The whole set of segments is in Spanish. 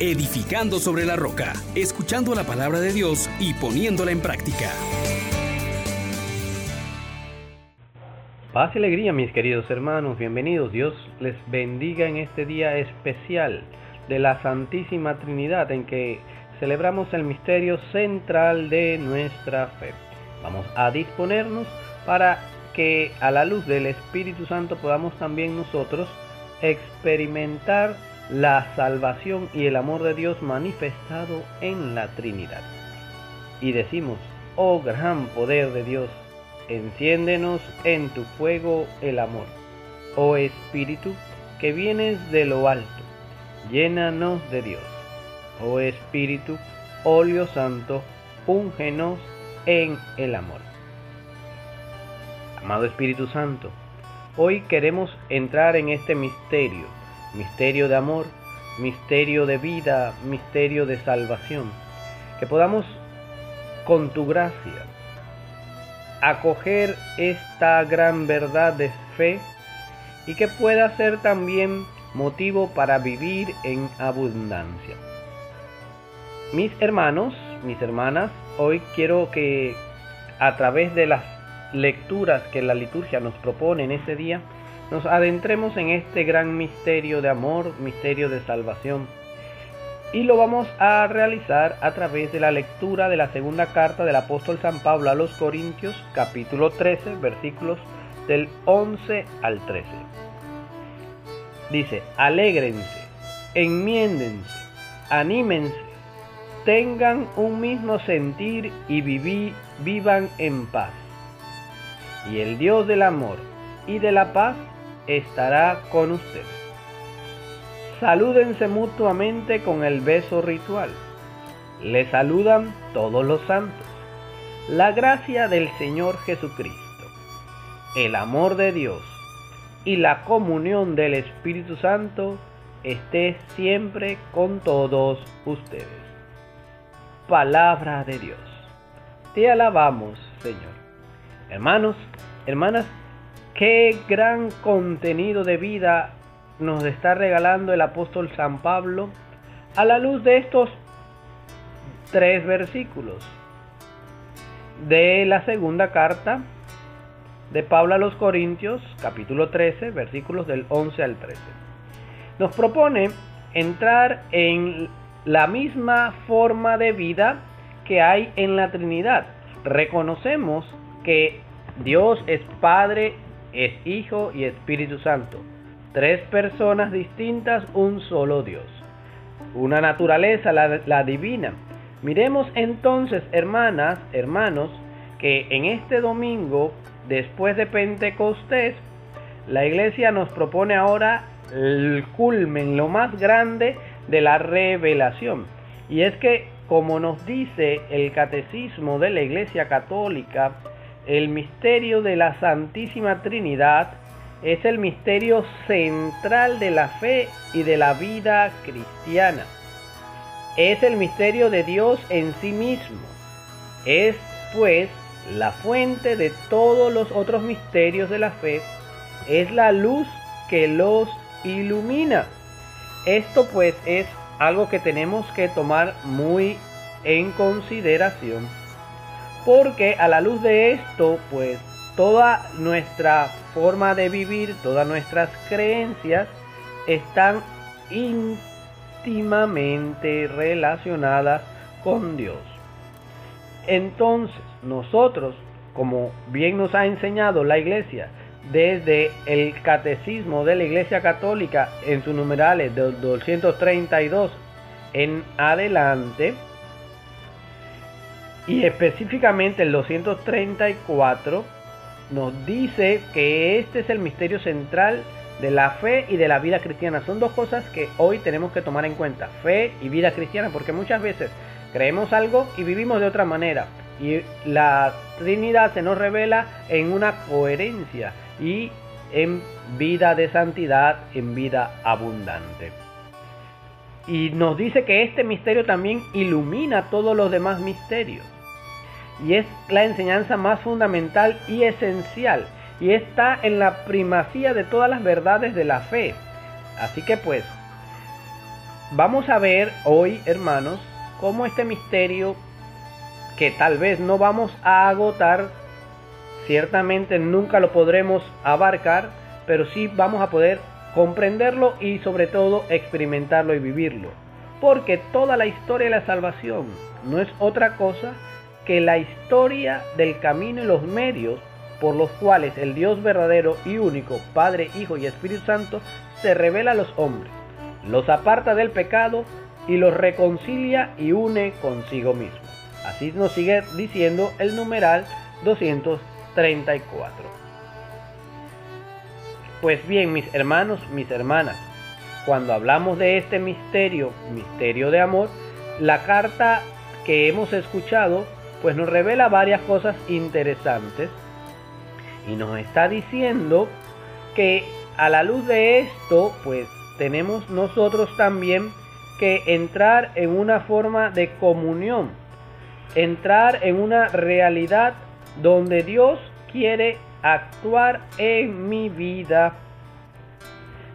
edificando sobre la roca, escuchando la palabra de Dios y poniéndola en práctica. Paz y alegría, mis queridos hermanos, bienvenidos. Dios les bendiga en este día especial de la Santísima Trinidad en que celebramos el misterio central de nuestra fe. Vamos a disponernos para que a la luz del Espíritu Santo podamos también nosotros experimentar la salvación y el amor de Dios manifestado en la Trinidad. Y decimos, oh gran poder de Dios, enciéndenos en tu fuego el amor. Oh Espíritu, que vienes de lo alto, llénanos de Dios. Oh Espíritu, óleo santo, úngenos en el amor. Amado Espíritu Santo, hoy queremos entrar en este misterio, misterio de amor, misterio de vida, misterio de salvación. Que podamos, con tu gracia, acoger esta gran verdad de fe y que pueda ser también motivo para vivir en abundancia. Mis hermanos, mis hermanas, hoy quiero que a través de las lecturas que la liturgia nos propone en ese día, nos adentremos en este gran misterio de amor, misterio de salvación. Y lo vamos a realizar a través de la lectura de la segunda carta del apóstol San Pablo a los Corintios, capítulo 13, versículos del 11 al 13. Dice, alégrense, enmiéndense, anímense, tengan un mismo sentir y vivan en paz. Y el Dios del amor y de la paz estará con ustedes. Salúdense mutuamente con el beso ritual. Le saludan todos los santos. La gracia del Señor Jesucristo, el amor de Dios y la comunión del Espíritu Santo esté siempre con todos ustedes. Palabra de Dios. Te alabamos, Señor. Hermanos, hermanas, qué gran contenido de vida nos está regalando el apóstol San Pablo a la luz de estos tres versículos de la segunda carta de Pablo a los Corintios, capítulo 13, versículos del 11 al 13. Nos propone entrar en la misma forma de vida que hay en la Trinidad. Reconocemos que Dios es Padre, es Hijo y Espíritu Santo. Tres personas distintas, un solo Dios. Una naturaleza, la, divina. Miremos entonces, hermanas, hermanos, que en este domingo después de Pentecostés, la iglesia nos propone ahora el culmen, lo más grande de la revelación. Y es que, como nos dice el catecismo de la iglesia católica, el misterio de la Santísima Trinidad es el misterio central de la fe y de la vida cristiana. Es el misterio de Dios en sí mismo. Es, pues, la fuente de todos los otros misterios de la fe es la luz que los ilumina. Esto pues es algo que tenemos que tomar muy en consideración. Porque a la luz de esto pues toda nuestra forma de vivir, todas nuestras creencias están íntimamente relacionadas con Dios. Entonces, nosotros, como bien nos ha enseñado la iglesia, desde el catecismo de la iglesia católica en sus numerales de 232 en adelante, y específicamente el 234, nos dice que este es el misterio central de la fe y de la vida cristiana. Son dos cosas que hoy tenemos que tomar en cuenta, fe y vida cristiana, porque muchas veces creemos algo y vivimos de otra manera. Y la Trinidad se nos revela en una coherencia y en vida de santidad, en vida abundante. Y nos dice que este misterio también ilumina todos los demás misterios. Y es la enseñanza más fundamental y esencial. Y está en la primacía de todas las verdades de la fe. Así que pues, vamos a ver hoy, hermanos, cómo este misterio que tal vez no vamos a agotar, ciertamente nunca lo podremos abarcar, pero sí vamos a poder comprenderlo y sobre todo experimentarlo y vivirlo. Porque toda la historia de la salvación no es otra cosa que la historia del camino y los medios por los cuales el Dios verdadero y único, Padre, Hijo y Espíritu Santo, se revela a los hombres, los aparta del pecado y los reconcilia y une consigo mismo. Así nos sigue diciendo el numeral 234. Pues bien, mis hermanos, mis hermanas, cuando hablamos de este misterio, misterio de amor, la carta que hemos escuchado pues nos revela varias cosas interesantes y nos está diciendo que a la luz de esto pues tenemos nosotros también que entrar en una forma de comunión, entrar en una realidad donde Dios quiere actuar en mi vida,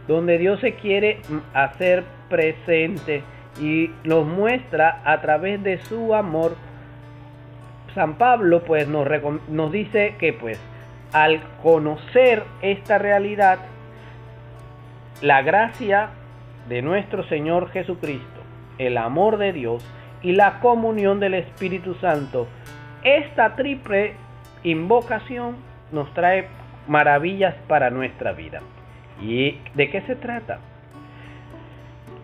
donde Dios se quiere hacer presente y nos muestra a través de su amor. San Pablo pues nos, nos dice que pues al conocer esta realidad, la gracia de nuestro Señor Jesucristo, el amor de Dios y la comunión del Espíritu Santo, esta triple invocación nos trae maravillas para nuestra vida. ¿Y de qué se trata?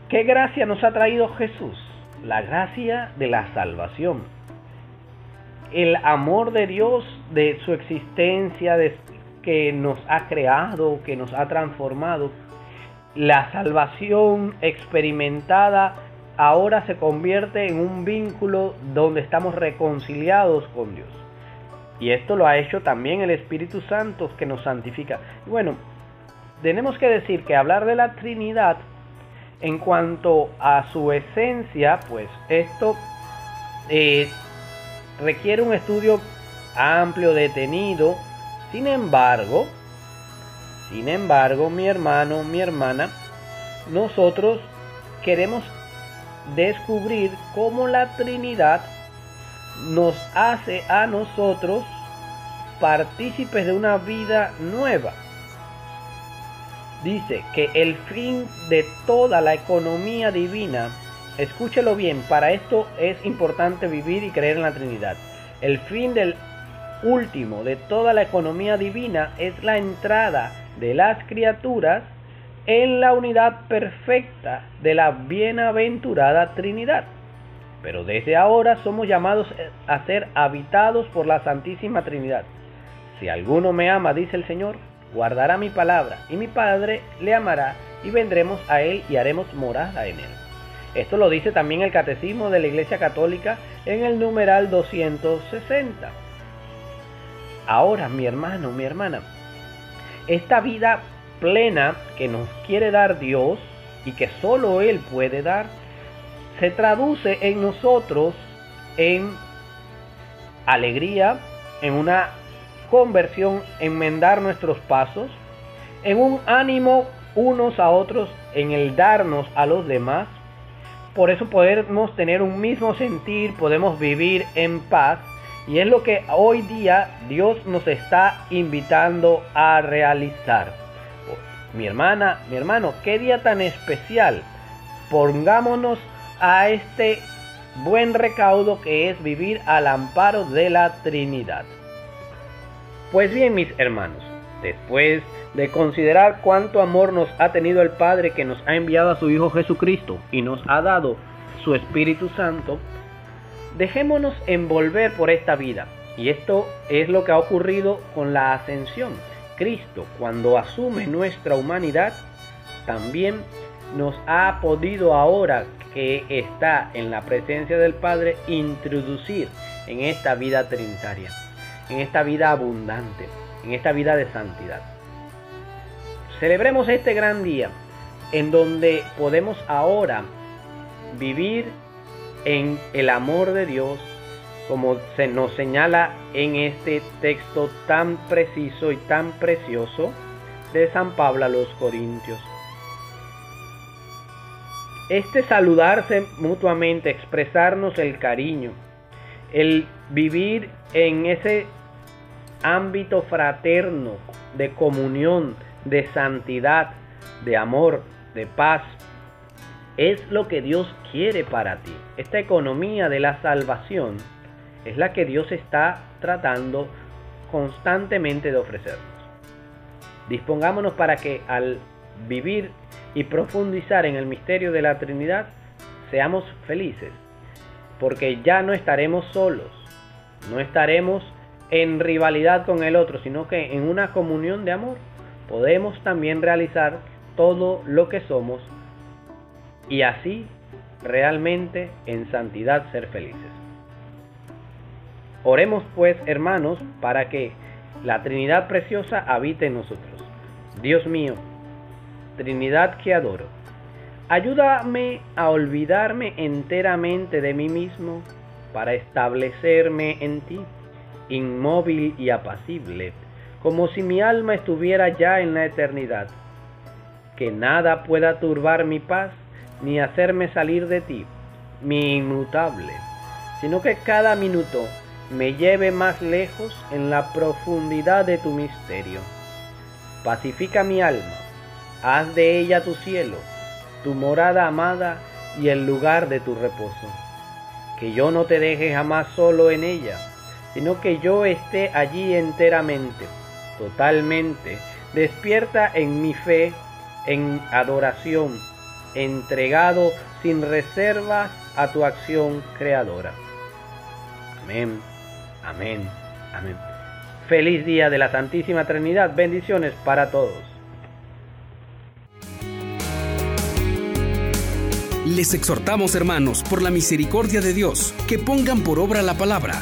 ¿Qué gracia nos ha traído Jesús? La gracia de la salvación. El amor de Dios, de su existencia, de, que nos ha creado, que nos ha transformado. La salvación experimentada ahora se convierte en un vínculo donde estamos reconciliados con Dios. Y esto lo ha hecho también el Espíritu Santo que nos santifica. Bueno, tenemos que decir que hablar de la Trinidad en cuanto a su esencia, pues esto eh, requiere un estudio amplio, detenido. Sin embargo, sin embargo, mi hermano, mi hermana, nosotros queremos descubrir cómo la Trinidad nos hace a nosotros partícipes de una vida nueva dice que el fin de toda la economía divina, escúchelo bien, para esto es importante vivir y creer en la Trinidad. El fin del último de toda la economía divina es la entrada de las criaturas en la unidad perfecta de la bienaventurada Trinidad. Pero desde ahora somos llamados a ser habitados por la Santísima Trinidad. Si alguno me ama, dice el Señor, guardará mi palabra, y mi Padre le amará, y vendremos a él y haremos morada en él. Esto lo dice también el Catecismo de la Iglesia Católica en el numeral 260. Ahora, mi hermano, mi hermana, esta vida plena que nos quiere dar Dios y que solo Él puede dar, se traduce en nosotros en alegría, en una conversión, enmendar nuestros pasos, en un ánimo unos a otros, en el darnos a los demás. Por eso podemos tener un mismo sentir, podemos vivir en paz. Y es lo que hoy día Dios nos está invitando a realizar. Mi hermana, mi hermano, qué día tan especial. Pongámonos a este buen recaudo que es vivir al amparo de la Trinidad. Pues bien, mis hermanos, después de considerar cuánto amor nos ha tenido el Padre que nos ha enviado a su Hijo Jesucristo y nos ha dado su Espíritu Santo, dejémonos envolver por esta vida. Y esto es lo que ha ocurrido con la ascensión. Cristo, cuando asume nuestra humanidad, también nos ha podido ahora que está en la presencia del Padre introducir en esta vida trinitaria en esta vida abundante, en esta vida de santidad. Celebremos este gran día en donde podemos ahora vivir en el amor de Dios como se nos señala en este texto tan preciso y tan precioso de San Pablo a los Corintios. este saludarse mutuamente, expresarnos el cariño, el vivir en ese ámbito fraterno de comunión, de santidad, de amor, de paz, es lo que Dios quiere para ti. Esta economía de la salvación es la que Dios está tratando constantemente de ofrecernos. Dispongámonos para que al vivir y profundizar en el misterio de la Trinidad, seamos felices, porque ya no estaremos solos, no estaremos en rivalidad con el otro, sino que en una comunión de amor podemos también realizar todo lo que somos y así realmente en santidad ser felices. Oremos pues, hermanos, para que la Trinidad preciosa habite en nosotros. Dios mío, Trinidad que adoro, ayúdame a olvidarme enteramente de mí mismo para establecerme en ti, inmóvil y apacible, como si mi alma estuviera ya en la eternidad. Que nada pueda turbar mi paz ni hacerme salir de ti, mi inmutable, sino que cada minuto me lleve más lejos en la profundidad de tu misterio. Pacifica mi alma, haz de ella tu cielo, tu morada amada y el lugar de tu reposo. Que yo no te deje jamás solo en ella, sino que yo esté allí enteramente, totalmente, despierta en mi fe, en adoración, entregado sin reservas a tu acción creadora. Amén, amén, amén. Feliz día de la Santísima Trinidad. Bendiciones para todos. Les exhortamos, hermanos, por la misericordia de Dios, que pongan por obra la palabra